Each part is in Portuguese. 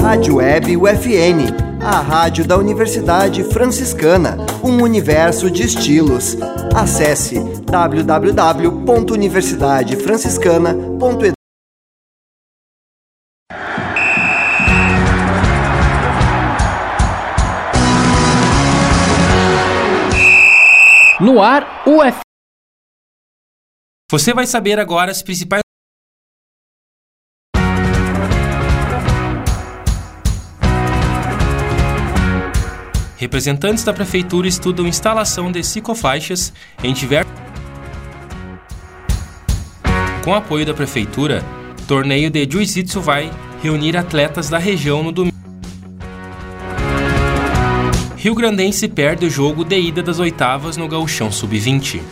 Rádio Web UFN, a rádio da Universidade Franciscana, um universo de estilos. Acesse www.universidadefranciscana.edu. No ar, UF. Você vai saber agora as principais Representantes da prefeitura estudam instalação de ciclofaixas em diversos. Com apoio da prefeitura, torneio de Jiu-Jitsu vai reunir atletas da região no domingo. Rio Grandense perde o jogo de ida das oitavas no Gauchão Sub-20.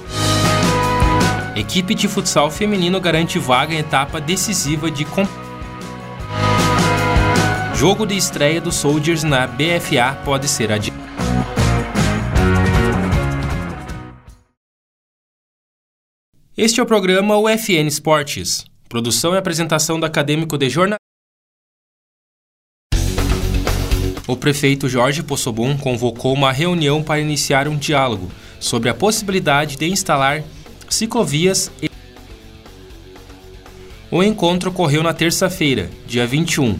Equipe de futsal feminino garante vaga em etapa decisiva de competição. Jogo de estreia dos Soldiers na BFA pode ser adiado. Este é o programa UFN Esportes. Produção e apresentação do acadêmico de jornal. O prefeito Jorge Possobon convocou uma reunião para iniciar um diálogo sobre a possibilidade de instalar ciclovias e... O encontro ocorreu na terça-feira, dia 21,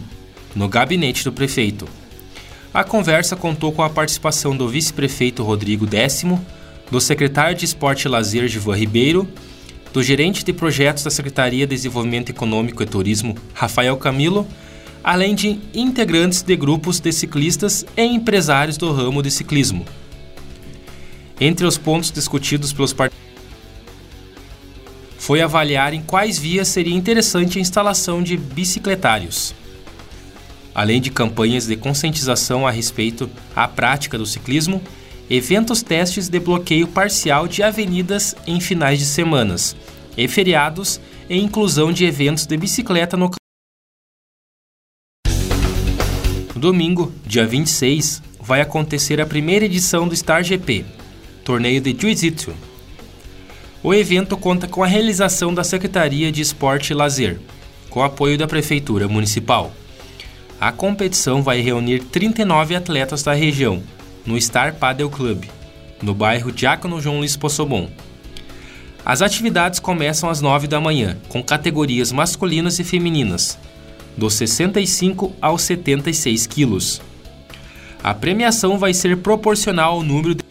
no gabinete do prefeito. A conversa contou com a participação do vice-prefeito Rodrigo Décimo, do secretário de Esporte e Lazer Givan Ribeiro, do gerente de projetos da Secretaria de Desenvolvimento Econômico e Turismo Rafael Camilo, além de integrantes de grupos de ciclistas e empresários do ramo de ciclismo. Entre os pontos discutidos pelos participantes foi avaliar em quais vias seria interessante a instalação de bicicletários além de campanhas de conscientização a respeito à prática do ciclismo, eventos testes de bloqueio parcial de avenidas em finais de semanas, e feriados e inclusão de eventos de bicicleta no No domingo, dia 26, vai acontecer a primeira edição do Star GP, torneio de Jiu-Jitsu. O evento conta com a realização da Secretaria de Esporte e Lazer, com apoio da Prefeitura Municipal. A competição vai reunir 39 atletas da região, no Star Padel Club, no bairro Diácono João Luiz Possobon. As atividades começam às 9 da manhã, com categorias masculinas e femininas, dos 65 aos 76 quilos. A premiação vai ser proporcional ao número de...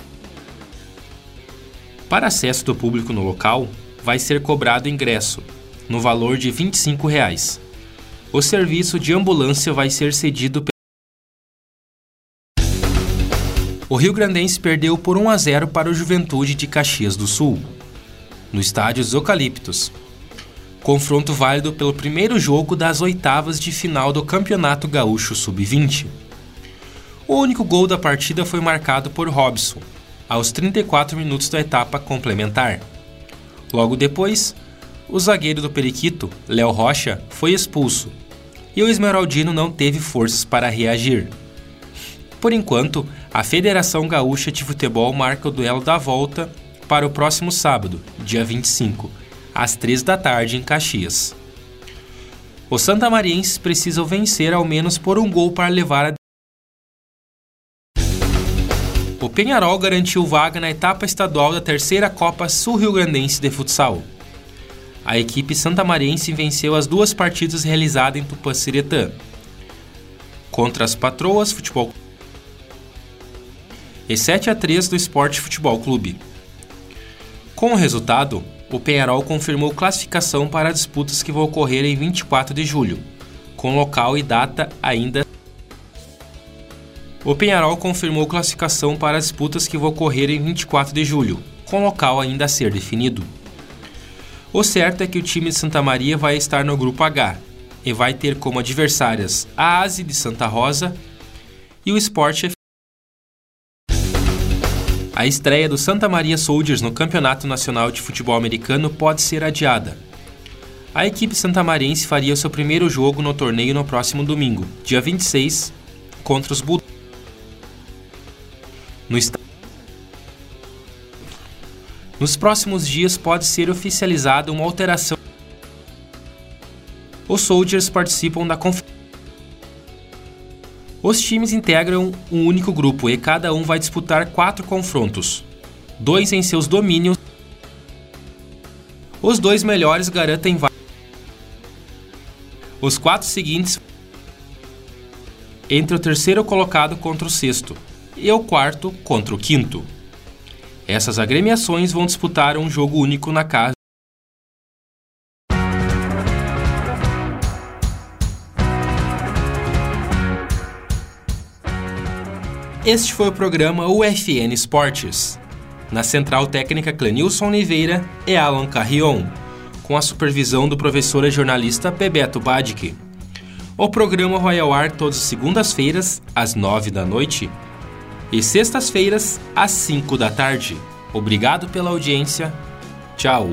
Para acesso do público no local, vai ser cobrado ingresso, no valor de 25 reais. O serviço de ambulância vai ser cedido O Rio Grandense perdeu por 1 a 0 para o Juventude de Caxias do Sul, no estádio dos Eucaliptos. Confronto válido pelo primeiro jogo das oitavas de final do Campeonato Gaúcho Sub-20. O único gol da partida foi marcado por Robson, aos 34 minutos da etapa complementar. Logo depois, o zagueiro do Periquito, Léo Rocha, foi expulso e o Esmeraldino não teve forças para reagir. Por enquanto, a Federação Gaúcha de Futebol marca o duelo da volta para o próximo sábado, dia 25, às 3 da tarde em Caxias. Os santamarienses precisam vencer ao menos por um gol para levar a o Penharol garantiu vaga na etapa estadual da terceira Copa Sul-Rio-Grandense de Futsal a equipe santamariense venceu as duas partidas realizadas em Tupanciretã. Contra as Patroas Futebol e 7 a 3 do Esporte Futebol Clube. Com o resultado, o Penharol confirmou classificação para disputas que vão ocorrer em 24 de julho, com local e data ainda. O Penharol confirmou classificação para disputas que vão ocorrer em 24 de julho, com local ainda a ser definido. O certo é que o time de Santa Maria vai estar no grupo H e vai ter como adversárias a ASE de Santa Rosa e o Sport A estreia do Santa Maria Soldiers no Campeonato Nacional de Futebol Americano pode ser adiada. A equipe santamariense faria seu primeiro jogo no torneio no próximo domingo, dia 26, contra os Bulldogs. No estádio nos próximos dias pode ser oficializada uma alteração. Os Soldiers participam da conferência. Os times integram um único grupo e cada um vai disputar quatro confrontos, dois em seus domínios. Os dois melhores garantem os quatro seguintes entre o terceiro colocado contra o sexto e o quarto contra o quinto. Essas agremiações vão disputar um jogo único na casa. Este foi o programa UFN Esportes. Na central técnica Clenilson Oliveira e Alan Carrion, com a supervisão do professor e jornalista Bebeto Badic. O programa vai ao ar todas as segundas-feiras, às nove da noite, e sextas-feiras, às cinco da tarde. Obrigado pela audiência. Tchau.